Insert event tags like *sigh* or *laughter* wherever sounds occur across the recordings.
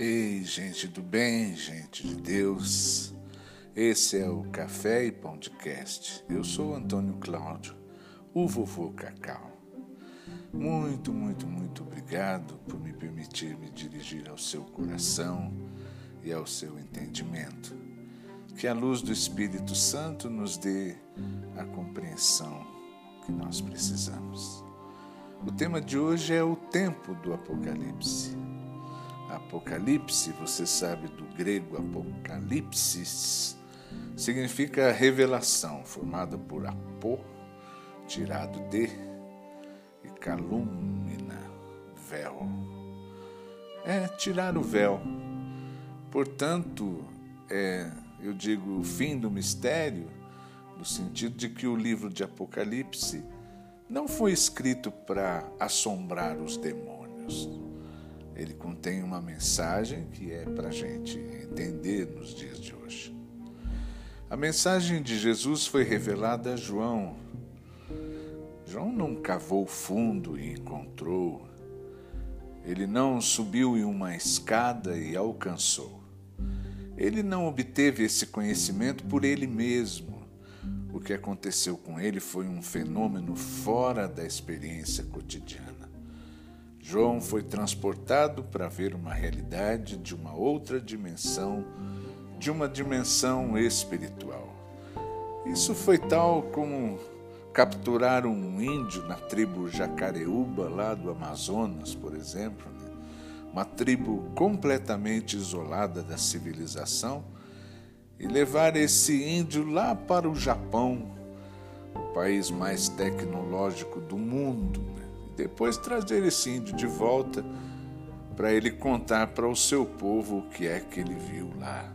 Ei, gente do bem, gente de Deus. Esse é o Café e Podcast. Eu sou Antônio Cláudio, o vovô Cacau. Muito, muito, muito obrigado por me permitir me dirigir ao seu coração e ao seu entendimento. Que a luz do Espírito Santo nos dê a compreensão que nós precisamos. O tema de hoje é o tempo do Apocalipse. Apocalipse, você sabe do grego apocalipsis, significa revelação, formada por apo, tirado de, e calumina, véu. É tirar o véu. Portanto, é, eu digo, o fim do mistério, no sentido de que o livro de Apocalipse não foi escrito para assombrar os demônios ele contém uma mensagem que é para a gente entender nos dias de hoje. A mensagem de Jesus foi revelada a João. João não cavou fundo e encontrou. Ele não subiu em uma escada e alcançou. Ele não obteve esse conhecimento por ele mesmo. O que aconteceu com ele foi um fenômeno fora da experiência cotidiana. João foi transportado para ver uma realidade de uma outra dimensão, de uma dimensão espiritual. Isso foi tal como capturar um índio na tribo Jacareúba, lá do Amazonas, por exemplo, né? uma tribo completamente isolada da civilização, e levar esse índio lá para o Japão, o país mais tecnológico do mundo? Depois trazer esse índio de volta para ele contar para o seu povo o que é que ele viu lá.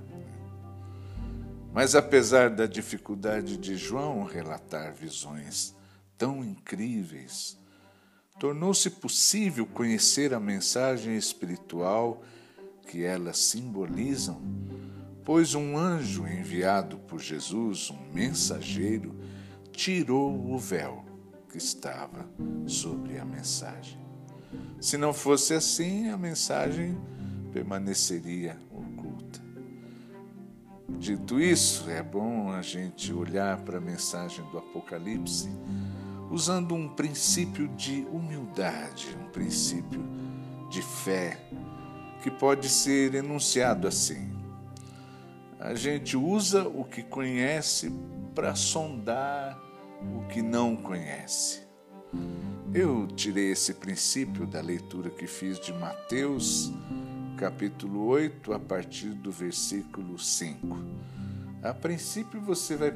Mas apesar da dificuldade de João relatar visões tão incríveis, tornou-se possível conhecer a mensagem espiritual que elas simbolizam, pois um anjo enviado por Jesus, um mensageiro, tirou o véu que estava sobre a mensagem. Se não fosse assim, a mensagem permaneceria oculta. Dito isso, é bom a gente olhar para a mensagem do Apocalipse usando um princípio de humildade, um princípio de fé, que pode ser enunciado assim. A gente usa o que conhece para sondar o que não conhece. Eu tirei esse princípio da leitura que fiz de Mateus, capítulo 8, a partir do versículo 5. A princípio você vai,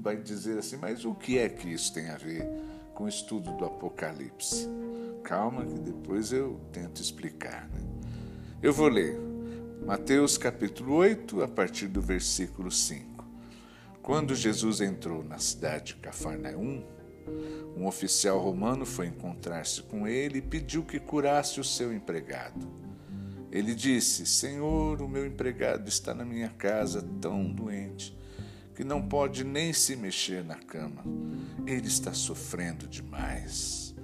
vai dizer assim, mas o que é que isso tem a ver com o estudo do Apocalipse? Calma que depois eu tento explicar. Né? Eu vou ler Mateus capítulo 8, a partir do versículo 5. Quando Jesus entrou na cidade de Cafarnaum, um oficial romano foi encontrar-se com ele e pediu que curasse o seu empregado. Ele disse: Senhor, o meu empregado está na minha casa tão doente que não pode nem se mexer na cama. Ele está sofrendo demais.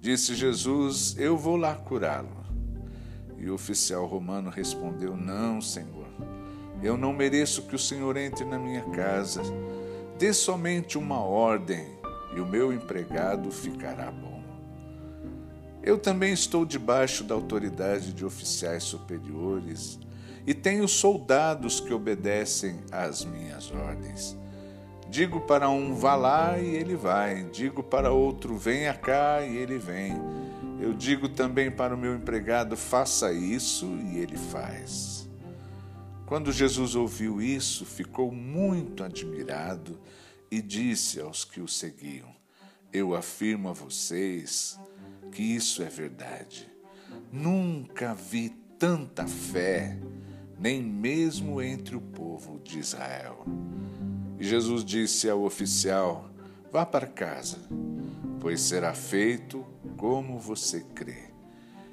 Disse Jesus: Eu vou lá curá-lo. E o oficial romano respondeu: Não, Senhor eu não mereço que o Senhor entre na minha casa. Dê somente uma ordem e o meu empregado ficará bom. Eu também estou debaixo da autoridade de oficiais superiores e tenho soldados que obedecem às minhas ordens. Digo para um vá lá e ele vai, digo para outro venha cá e ele vem. Eu digo também para o meu empregado faça isso e ele faz. Quando Jesus ouviu isso, ficou muito admirado e disse aos que o seguiam: Eu afirmo a vocês que isso é verdade. Nunca vi tanta fé, nem mesmo entre o povo de Israel. E Jesus disse ao oficial: Vá para casa, pois será feito como você crê.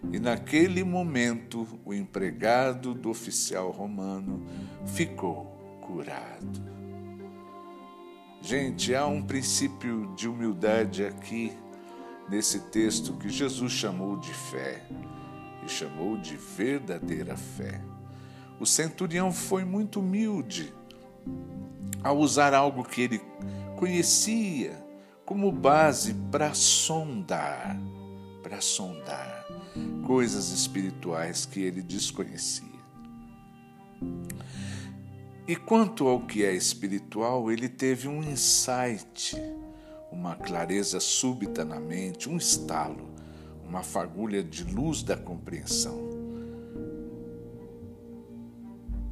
E naquele momento, o empregado do oficial romano ficou curado. Gente, há um princípio de humildade aqui nesse texto que Jesus chamou de fé. e chamou de verdadeira fé. O centurião foi muito humilde ao usar algo que ele conhecia como base para sondar, para sondar coisas espirituais que ele desconhecia. E quanto ao que é espiritual, ele teve um insight, uma clareza súbita na mente, um estalo, uma fagulha de luz da compreensão.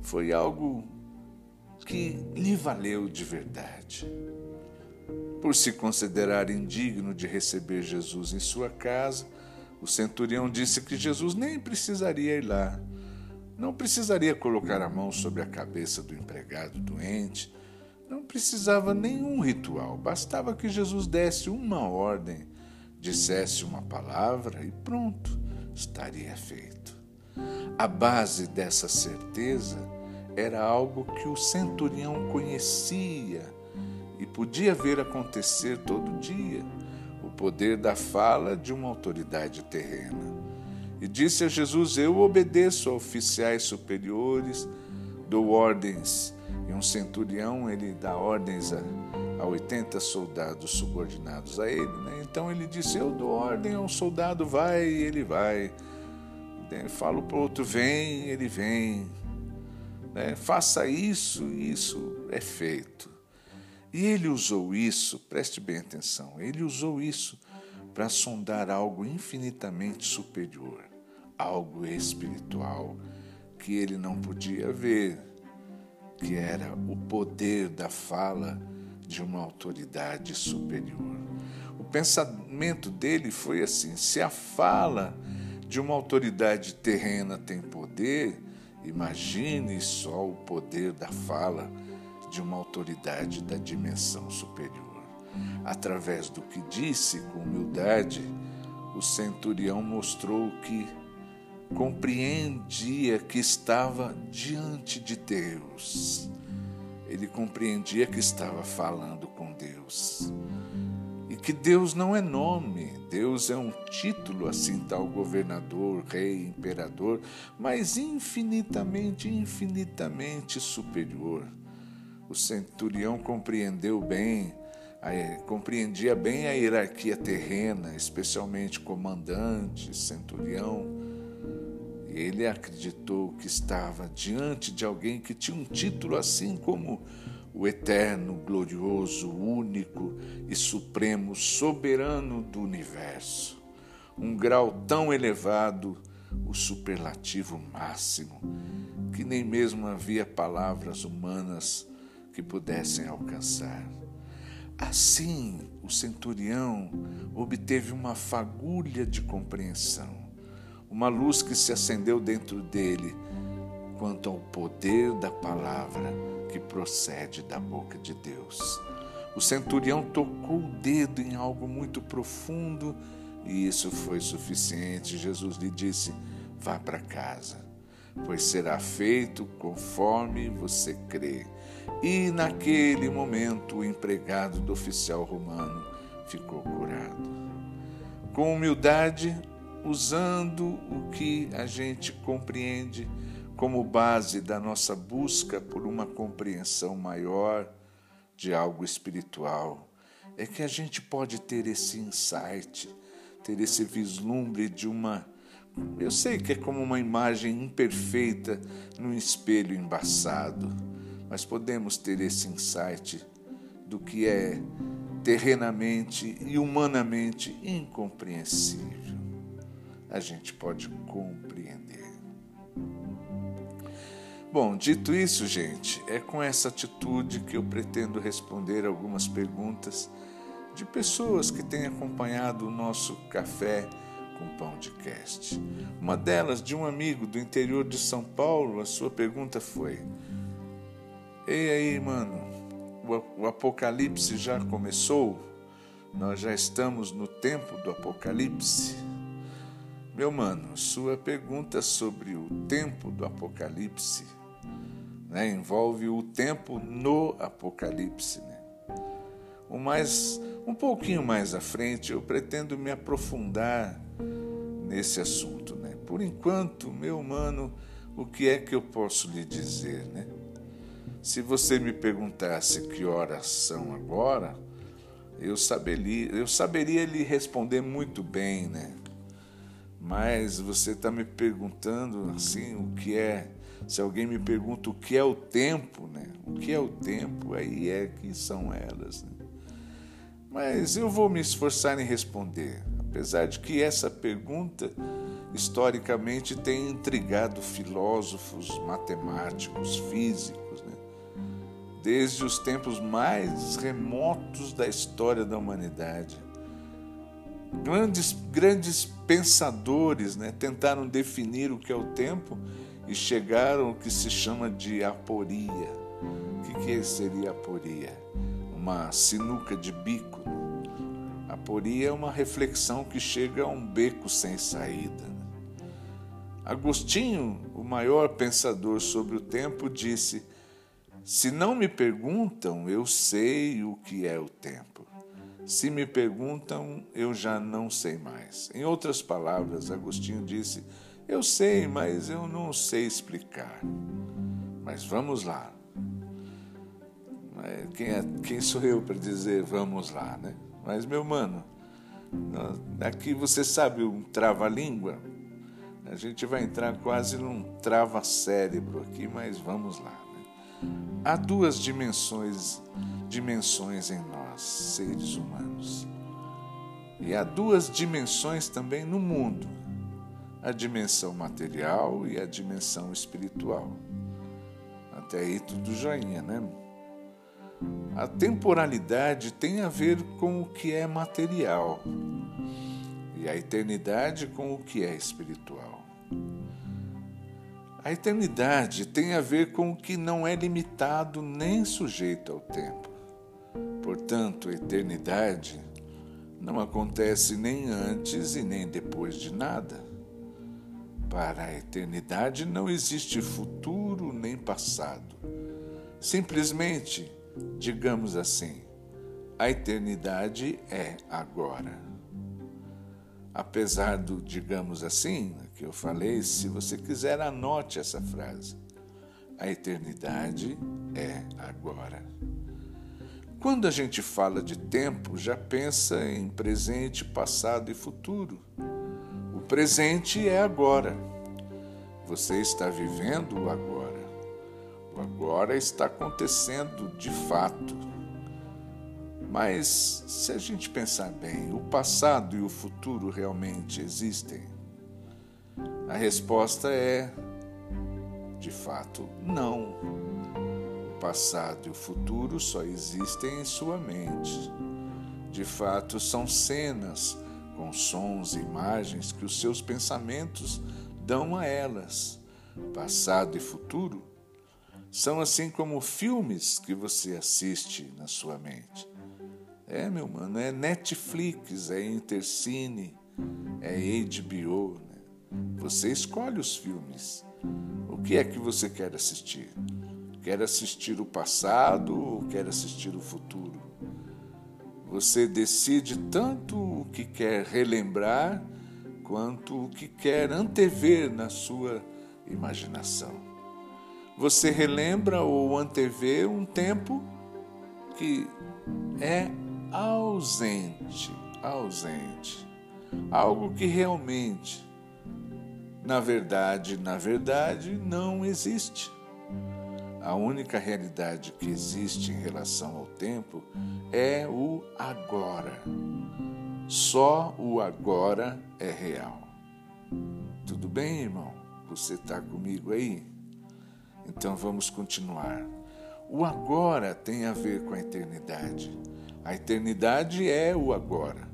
Foi algo que lhe valeu de verdade. Por se considerar indigno de receber Jesus em sua casa, o centurião disse que Jesus nem precisaria ir lá, não precisaria colocar a mão sobre a cabeça do empregado doente, não precisava nenhum ritual, bastava que Jesus desse uma ordem, dissesse uma palavra e pronto, estaria feito. A base dessa certeza era algo que o centurião conhecia e podia ver acontecer todo dia poder da fala de uma autoridade terrena. E disse a Jesus: Eu obedeço a oficiais superiores, dou ordens. E um centurião, ele dá ordens a, a 80 soldados subordinados a ele. Né? Então ele disse: Eu dou ordem a um soldado, vai, e ele vai. Falo para o outro, vem, ele vem. Né? Faça isso, isso é feito. E ele usou isso, preste bem atenção, ele usou isso para sondar algo infinitamente superior, algo espiritual que ele não podia ver, que era o poder da fala de uma autoridade superior. O pensamento dele foi assim: se a fala de uma autoridade terrena tem poder, imagine só o poder da fala de uma autoridade da dimensão superior. Através do que disse com humildade, o centurião mostrou que compreendia que estava diante de Deus. Ele compreendia que estava falando com Deus. E que Deus não é nome, Deus é um título, assim tal governador, rei, imperador, mas infinitamente, infinitamente superior. O centurião compreendeu bem, compreendia bem a hierarquia terrena, especialmente comandante, centurião. E ele acreditou que estava diante de alguém que tinha um título assim como o eterno, glorioso, único e supremo soberano do universo. Um grau tão elevado, o superlativo máximo, que nem mesmo havia palavras humanas que pudessem alcançar. Assim, o centurião obteve uma fagulha de compreensão, uma luz que se acendeu dentro dele quanto ao poder da palavra que procede da boca de Deus. O centurião tocou o dedo em algo muito profundo e isso foi suficiente. Jesus lhe disse: Vá para casa, pois será feito conforme você crê. E naquele momento o empregado do oficial romano ficou curado. Com humildade, usando o que a gente compreende como base da nossa busca por uma compreensão maior de algo espiritual, é que a gente pode ter esse insight, ter esse vislumbre de uma. Eu sei que é como uma imagem imperfeita num espelho embaçado mas podemos ter esse insight do que é terrenamente e humanamente incompreensível. A gente pode compreender. Bom, dito isso, gente, é com essa atitude que eu pretendo responder algumas perguntas de pessoas que têm acompanhado o nosso café com pão de cast. Uma delas, de um amigo do interior de São Paulo, a sua pergunta foi: Ei aí, mano, o apocalipse já começou? Nós já estamos no tempo do apocalipse? Meu mano, sua pergunta sobre o tempo do apocalipse né, envolve o tempo no apocalipse. Né? O mais, um pouquinho mais à frente, eu pretendo me aprofundar nesse assunto, né? Por enquanto, meu mano, o que é que eu posso lhe dizer, né? Se você me perguntasse que horas são agora, eu saberia, eu saberia lhe responder muito bem, né? Mas você está me perguntando assim o que é. Se alguém me pergunta o que é o tempo, né? O que é o tempo? Aí é que são elas. Né? Mas eu vou me esforçar em responder, apesar de que essa pergunta historicamente tem intrigado filósofos, matemáticos, físicos? Desde os tempos mais remotos da história da humanidade. Grandes, grandes pensadores né, tentaram definir o que é o tempo e chegaram ao que se chama de aporia. O que, seria aporia? Uma sinuca de bico. Aporia é uma reflexão que chega a um beco sem saída. Né? Agostinho, o maior pensador sobre o tempo, disse: Se não me perguntam, eu sei o que é o tempo. Se me perguntam, eu já não sei mais. Em outras palavras, Agostinho disse: Eu sei, mas eu não sei explicar. Mas vamos lá. Quem, é, quem sou eu para dizer vamos lá, né? Mas, meu mano, aqui você sabe um trava-língua? A gente vai entrar quase num trava-cérebro aqui, mas vamos lá. Há duas dimensões, dimensões em nós seres humanos. E há duas dimensões também no mundo: a dimensão material e a dimensão espiritual. Até aí tudo joinha, né? A temporalidade tem a ver com o que é material e a eternidade com o que é espiritual. A eternidade tem a ver com o que não é limitado nem sujeito ao tempo. Portanto, a eternidade não acontece nem antes e nem depois de nada. Para a eternidade não existe futuro nem passado. Simplesmente, digamos assim, a eternidade é agora. Apesar do, digamos assim, que eu falei, se você quiser, anote essa frase. A eternidade é agora. Quando a gente fala de tempo, já pensa em presente, passado e futuro. O presente é agora. Você está vivendo o agora. O agora está acontecendo de fato. Mas se a gente pensar bem, o passado e o futuro realmente existem? A resposta é, de fato, não passado e o futuro só existem em sua mente. De fato, são cenas com sons e imagens que os seus pensamentos dão a elas. Passado e futuro são assim como filmes que você assiste na sua mente. É, meu mano, é Netflix, é Intercine, é HBO. Né? Você escolhe os filmes. O que é que você quer assistir? Quer assistir o passado ou quer assistir o futuro? Você decide tanto o que quer relembrar quanto o que quer antever na sua imaginação. Você relembra ou antevê um tempo que é ausente, ausente, algo que realmente, na verdade, na verdade, não existe. A única realidade que existe em relação ao tempo é o agora. Só o agora é real. Tudo bem, irmão? Você está comigo aí? Então vamos continuar. O agora tem a ver com a eternidade. A eternidade é o agora.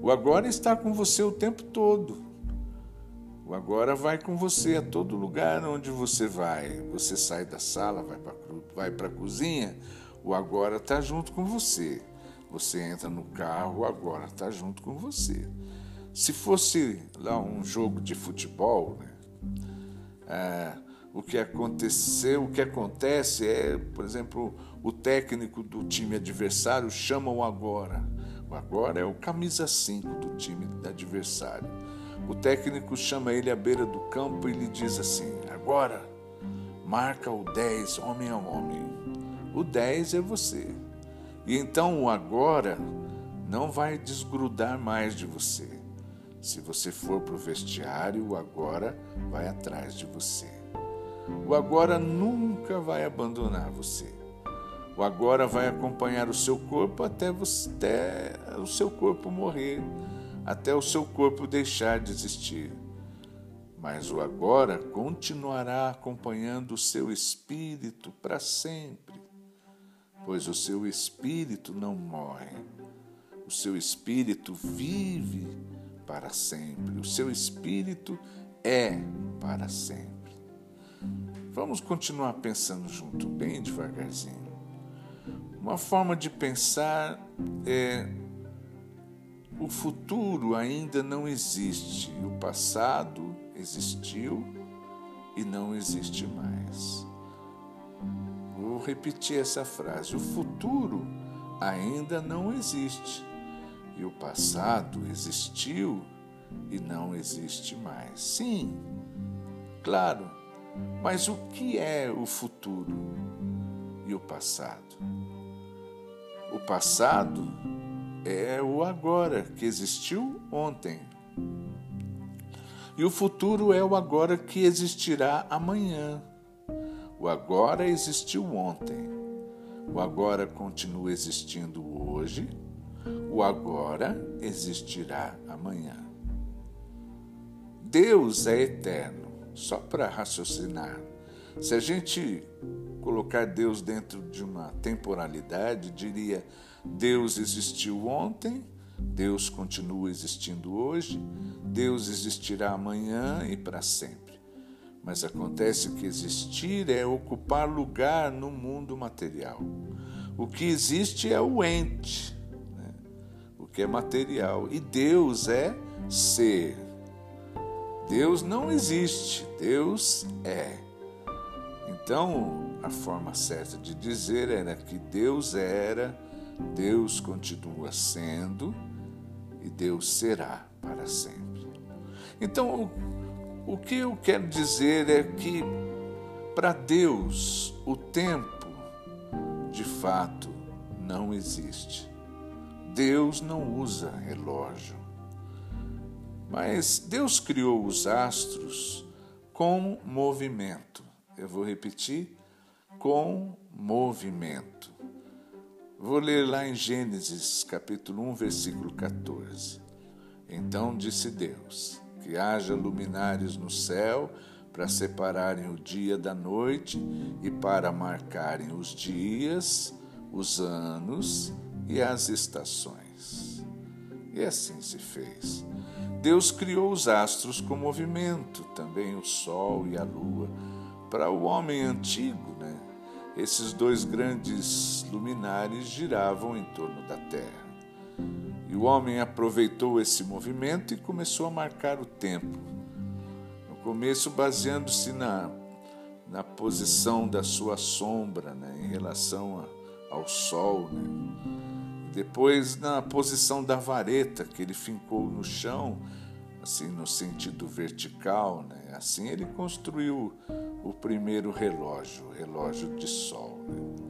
O agora está com você o tempo todo. O agora vai com você a todo lugar onde você vai. Você sai da sala, vai para a cozinha, o agora está junto com você. Você entra no carro, o agora está junto com você. Se fosse lá um jogo de futebol, né, é, o que aconteceu, o que acontece é, por exemplo, o técnico do time adversário chama o agora. O agora é o camisa 5 do time adversário o técnico chama ele à beira do campo e lhe diz assim: Agora, marca o 10 homem a homem. O 10 é você. E então o agora não vai desgrudar mais de você. Se você for para o vestiário, o agora vai atrás de você. O agora nunca vai abandonar você. O agora vai acompanhar o seu corpo até, você, até o seu corpo morrer, até o seu corpo deixar de existir. Mas o agora continuará acompanhando o seu espírito para sempre, pois o seu espírito não morre. O seu espírito vive para sempre. O seu espírito é para sempre. Vamos continuar pensando junto, bem devagarzinho. Uma forma de pensar é o futuro ainda não existe, o passado existiu e não existe mais. Vou repetir essa frase: o futuro ainda não existe e o passado existiu e não existe mais. Sim, claro, mas o que é o futuro e o passado? O passado é o agora que existiu ontem. E o futuro é o agora que existirá amanhã. O agora existiu ontem. O agora continua existindo hoje. O agora existirá amanhã. Deus é eterno, só para raciocinar. Se a gente colocar Deus dentro de uma temporalidade, diria: Deus existiu ontem, Deus continua existindo hoje, Deus existirá amanhã e para sempre. Mas acontece que existir é ocupar lugar no mundo material. O que existe é o ente, né? o que é material, e Deus é ser. Deus não existe, Deus é. Então, a forma certa de dizer era que Deus era, Deus continua sendo e Deus será para sempre. Então, o, o que eu quero dizer é que para Deus o tempo de fato não existe. Deus não usa relógio. Mas Deus criou os astros com movimento. Eu vou repetir: com movimento. Vou ler lá em Gênesis, capítulo 1, versículo 14. Então disse Deus: Que haja luminares no céu para separarem o dia da noite e para marcarem os dias, os anos e as estações. E assim se fez. Deus criou os astros com movimento, também o sol e a lua para o homem antigo, né, esses dois grandes luminares giravam em torno da Terra. E o homem aproveitou esse movimento e começou a marcar o tempo. No começo, baseando-se na, na posição da sua sombra né, em relação a, ao Sol. Né. Depois, na posição da vareta que ele fincou no chão, assim no sentido vertical. Né. Assim ele construiu o primeiro relógio, relógio de sol. Né?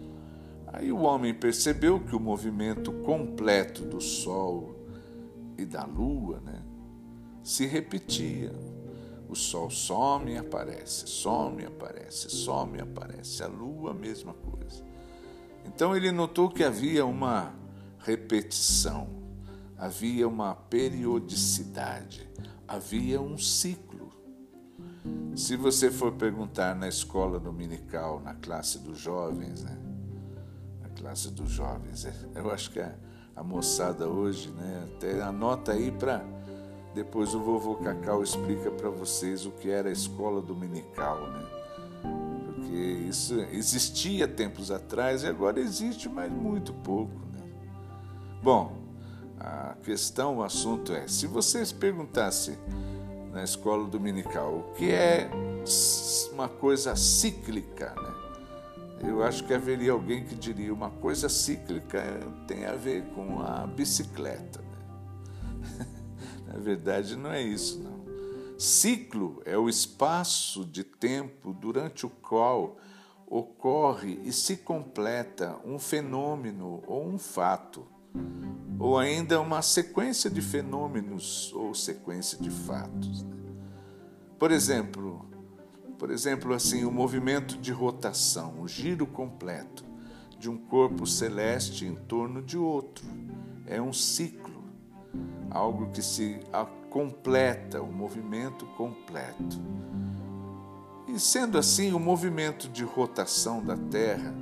Aí o homem percebeu que o movimento completo do sol e da lua né, se repetia. O sol some e aparece, some aparece, some aparece. A lua, a mesma coisa. Então ele notou que havia uma repetição, havia uma periodicidade, havia um ciclo. Se você for perguntar na escola dominical, na classe dos jovens, né? Na classe dos jovens, é, eu acho que a, moçada hoje, né? Até anota aí para depois o vovô Cacau explica para vocês o que era a escola dominical, né? Porque isso existia tempos atrás e agora existe, mas muito pouco, né? Bom, a questão, o assunto é, se vocês perguntassem na escola dominical, o que é uma coisa cíclica. Né? Eu acho que haveria alguém que diria uma coisa cíclica tem a ver com a bicicleta. Né? *laughs* na verdade, não é isso, não. Ciclo é o espaço de tempo durante o qual ocorre e se completa um fenômeno ou um fato, ou ainda uma sequência de fenômenos ou sequência de fatos. Né? Por exemplo, por exemplo, assim, o movimento de rotação, o giro completo de um corpo celeste em torno de outro. É um ciclo, algo que se completa, o um movimento completo. E sendo assim, o movimento de rotação da Terra,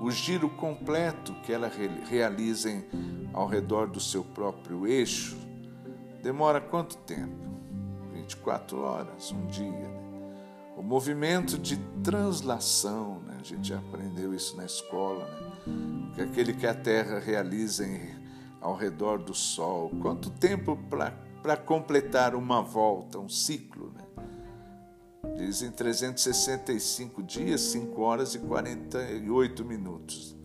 o giro completo que ela realiza ao redor do seu próprio eixo, demora quanto tempo? 24 horas, um dia. Né? O movimento de translação, né? a gente já aprendeu isso na escola, né? que aquele que a Terra realiza em, ao redor do Sol. Quanto tempo para completar uma volta, um ciclo? Né? Dizem 365 dias, 5 horas e 48 minutos.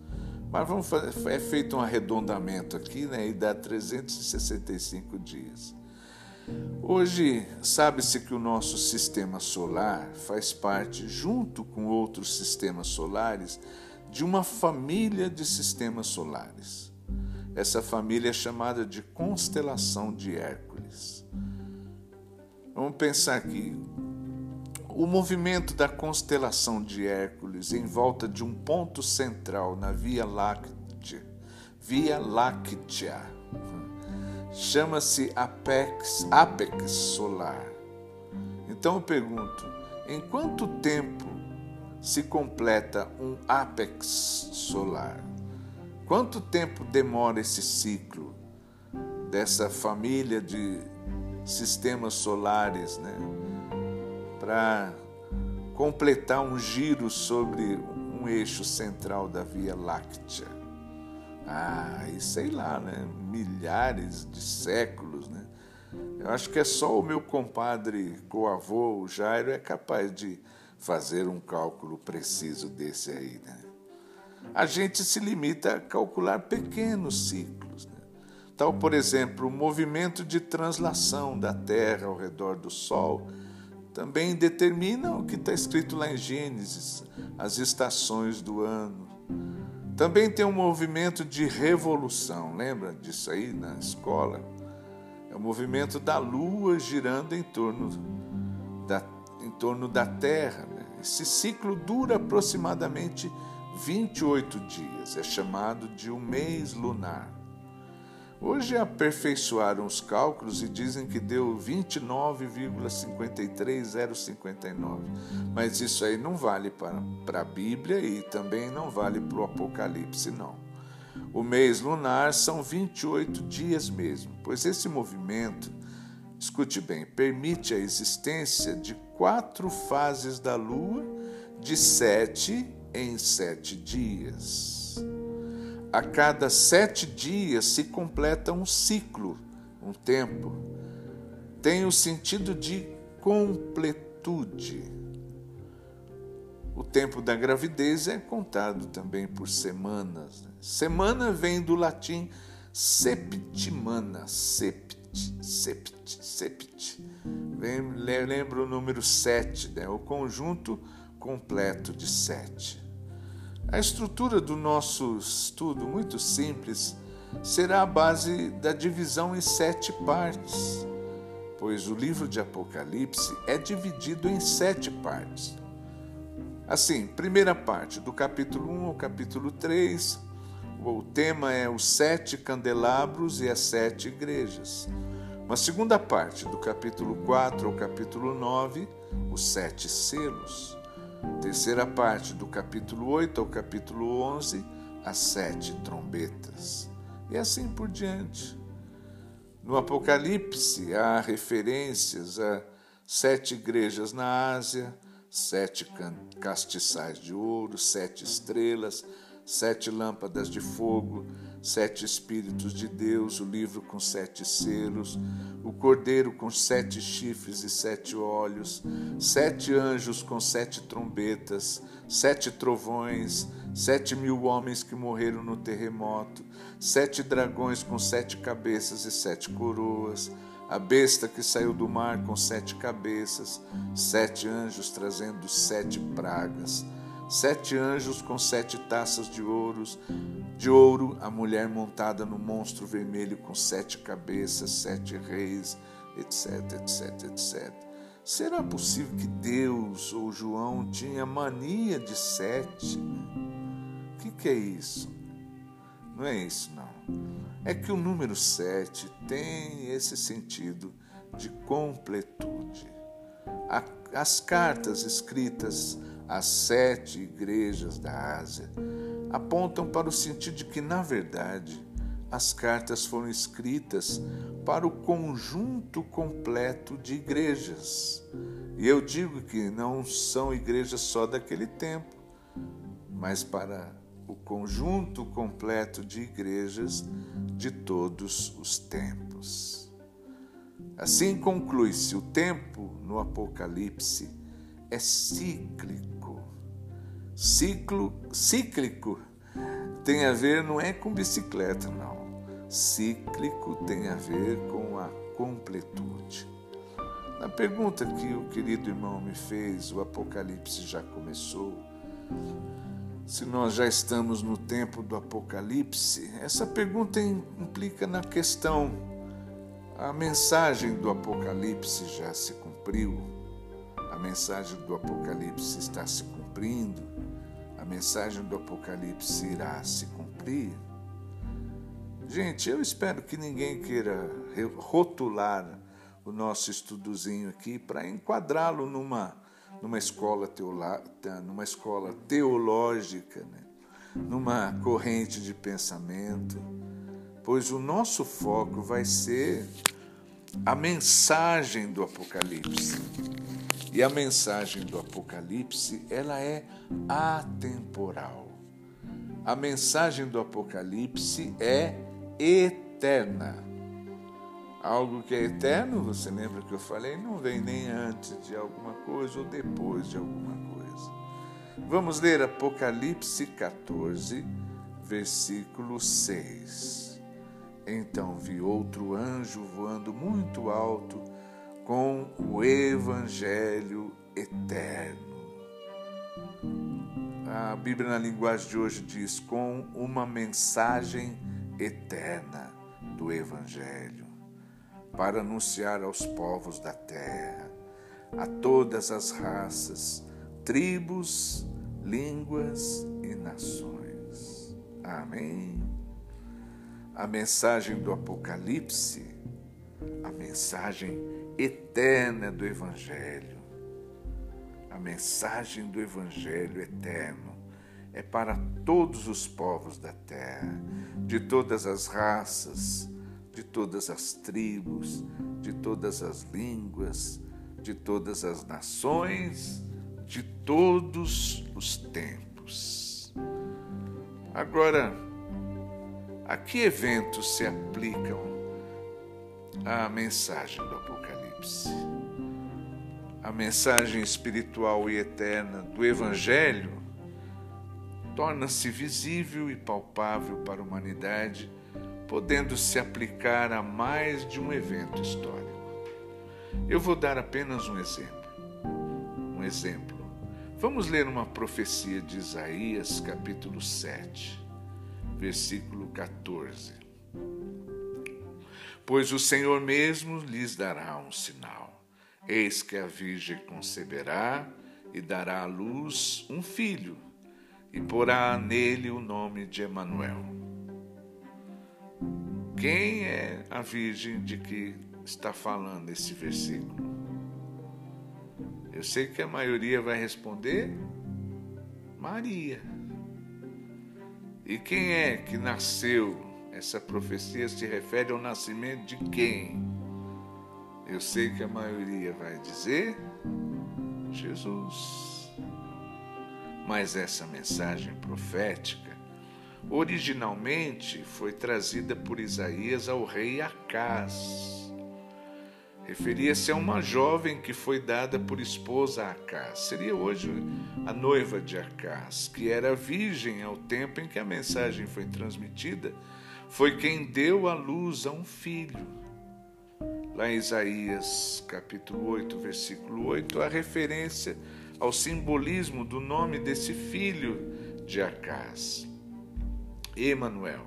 Mas vamos fazer, é feito um arredondamento aqui, né? E dá 365 dias. Hoje, sabe-se que o nosso sistema solar faz parte, junto com outros sistemas solares, de uma família de sistemas solares. Essa família é chamada de constelação de Hércules. Vamos pensar aqui. O movimento da constelação de Hércules em volta de um ponto central na Via Láctea, Via Láctea, chama-se apex, apex solar. Então eu pergunto: em quanto tempo se completa um apex solar? Quanto tempo demora esse ciclo dessa família de sistemas solares, né, para completar um giro sobre um eixo central da Via Láctea? Ah, e sei lá, né? Milhares de séculos, né? Eu acho que é só o meu compadre coavô, o Jairo, é capaz de fazer um cálculo preciso desse aí, né? A gente se limita a calcular pequenos ciclos. Né? Tal, por exemplo, o movimento de translação da Terra ao redor do Sol também determina o que está escrito lá em Gênesis, as estações do ano. Também tem um movimento de revolução, lembra disso aí na escola? É o movimento da Lua girando em torno da, em torno da Terra. Né? Esse ciclo dura aproximadamente 28 dias, é chamado de um mês lunar. Hoje aperfeiçoaram os cálculos e dizem que deu 29,53059. Mas isso aí não vale para, para a Bíblia e também não vale para o Apocalipse, não. O mês lunar são 28 dias mesmo, pois esse movimento, escute bem, permite a existência de quatro fases da Lua de sete em sete dias. A cada sete dias se completa um ciclo, um tempo. Tem o sentido de completude. O tempo da gravidez é contado também por semanas. Né? Semana vem do latim septimana, sept, sept, sept. Lembra o número sete, né? o conjunto completo de sete. A estrutura do nosso estudo, muito simples, será a base da divisão em sete partes, pois o livro de Apocalipse é dividido em sete partes. Assim, primeira parte, do capítulo 1 ao capítulo 3, o tema é os sete candelabros e as sete igrejas. Uma segunda parte, do capítulo 4 ao capítulo 9, os sete selos. Terceira parte, do capítulo 8 ao capítulo 11, as sete trombetas. E assim por diante. No Apocalipse há referências a sete igrejas na Ásia, sete castiçais de ouro, sete estrelas, sete lâmpadas de fogo, sete Espíritos de Deus, o livro com sete selos, o cordeiro com sete chifres e sete olhos, sete anjos com sete trombetas, sete trovões, sete mil homens que morreram no terremoto, sete dragões com sete cabeças e sete coroas, a besta que saiu do mar com sete cabeças, sete anjos trazendo sete pragas, sete anjos com sete taças de ouro, de ouro, a mulher montada no monstro vermelho com sete cabeças, sete reis, etc, etc, etc. Será possível que Deus ou João tinha mania de sete? O que, que é isso? Não é isso, não. É que o número sete tem esse sentido de completude. As cartas escritas às sete igrejas da Ásia apontam para o sentido de que, na verdade, as cartas foram escritas para o conjunto completo de igrejas. E eu digo que não são igrejas só daquele tempo, mas para o conjunto completo de igrejas de todos os tempos. Assim conclui-se: o tempo no Apocalipse é cíclico. Ciclo, cíclico tem a ver não é com bicicleta, não. Cíclico tem a ver com a completude. Na pergunta que o querido irmão me fez, o Apocalipse já começou se nós já estamos no tempo do Apocalipse, essa pergunta implica na questão: a mensagem do Apocalipse já se cumpriu? A mensagem do Apocalipse está se cumprindo? A mensagem do Apocalipse irá se cumprir? Gente, eu espero que ninguém queira rotular o nosso estudozinho aqui para enquadrá-lo numa numa escola, numa escola teológica, né? numa corrente de pensamento, pois o nosso foco vai ser a mensagem do Apocalipse. E a mensagem do Apocalipse, ela é atemporal. A mensagem do Apocalipse é eterna. Algo que é eterno, você lembra que eu falei, não vem nem antes de alguma coisa ou depois de alguma coisa. Vamos ler Apocalipse 14, versículo 6. Então vi outro anjo voando muito alto com o Evangelho eterno. A Bíblia, na linguagem de hoje, diz: com uma mensagem eterna do Evangelho para anunciar aos povos da terra, a todas as raças, tribos, línguas e nações. Amém. A mensagem do Apocalipse, a mensagem eterna do Evangelho, a mensagem do Evangelho eterno é para todos os povos da terra, de todas as raças, de todas as tribos, de todas as línguas, de todas as nações, de todos os tempos. Agora, a que eventos se aplicam à mensagem do Apocalipse? A mensagem espiritual e eterna do Evangelho torna-se visível e palpável para a humanidade podendo se aplicar a mais de um evento histórico. Eu vou dar apenas um exemplo. Um exemplo. Vamos ler uma profecia de Isaías, capítulo 7, versículo 14. Pois o Senhor mesmo lhes dará um sinal. Eis que a Virgem conceberá e dará à luz um filho, e porá nele o nome de Emanuel quem é a virgem de que está falando esse versículo? Eu sei que a maioria vai responder Maria. E quem é que nasceu? Essa profecia se refere ao nascimento de quem? Eu sei que a maioria vai dizer Jesus. Mas essa mensagem profética originalmente foi trazida por Isaías ao rei Acás. Referia-se a uma jovem que foi dada por esposa a Acás. Seria hoje a noiva de Acás, que era virgem ao tempo em que a mensagem foi transmitida, foi quem deu à luz a um filho. lá em Isaías capítulo 8, versículo 8, a referência ao simbolismo do nome desse filho de Acás. Emanuel,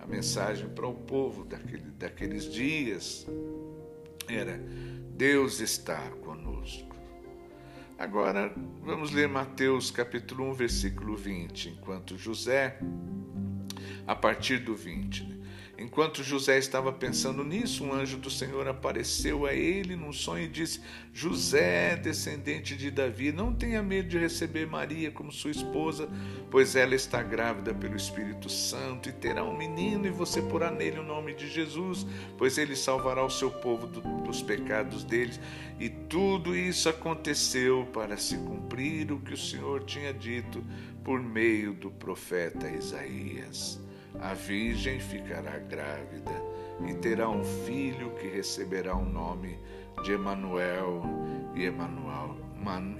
a mensagem para o povo daquele, daqueles dias era: Deus está conosco. Agora vamos ler Mateus capítulo 1, versículo 20, enquanto José, a partir do 20, né? Enquanto José estava pensando nisso, um anjo do Senhor apareceu a ele num sonho e disse: José, descendente de Davi, não tenha medo de receber Maria como sua esposa, pois ela está grávida pelo Espírito Santo e terá um menino, e você porá nele o nome de Jesus, pois ele salvará o seu povo do, dos pecados deles. E tudo isso aconteceu para se cumprir o que o Senhor tinha dito por meio do profeta Isaías a virgem ficará grávida e terá um filho que receberá o nome de Emanuel. E Emanuel,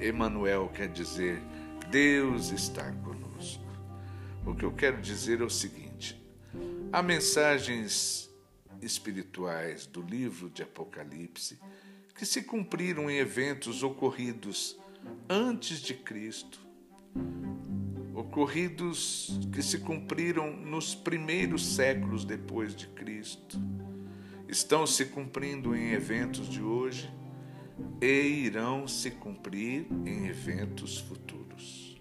Emanuel quer dizer Deus está conosco. O que eu quero dizer é o seguinte: há mensagens espirituais do livro de Apocalipse que se cumpriram em eventos ocorridos antes de Cristo ocorridos que se cumpriram nos primeiros séculos depois de Cristo, estão se cumprindo em eventos de hoje e irão se cumprir em eventos futuros.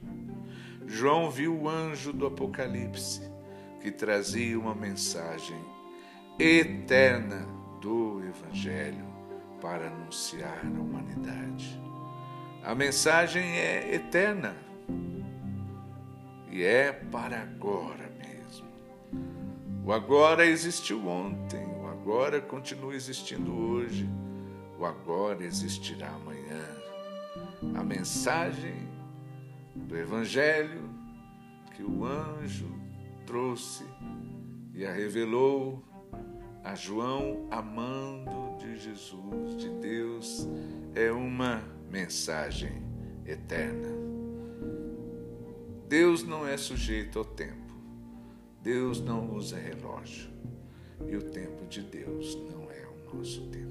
João viu o anjo do Apocalipse que trazia uma mensagem eterna do Evangelho para anunciar a humanidade. A mensagem é eterna e é para agora mesmo. O agora existiu ontem, o agora continua existindo hoje, o agora existirá amanhã. A mensagem do Evangelho que o anjo trouxe e a revelou a João amando de Jesus, de Deus, é uma mensagem eterna. Deus não é sujeito ao tempo. Deus não usa relógio. E o tempo de Deus não é o nosso tempo.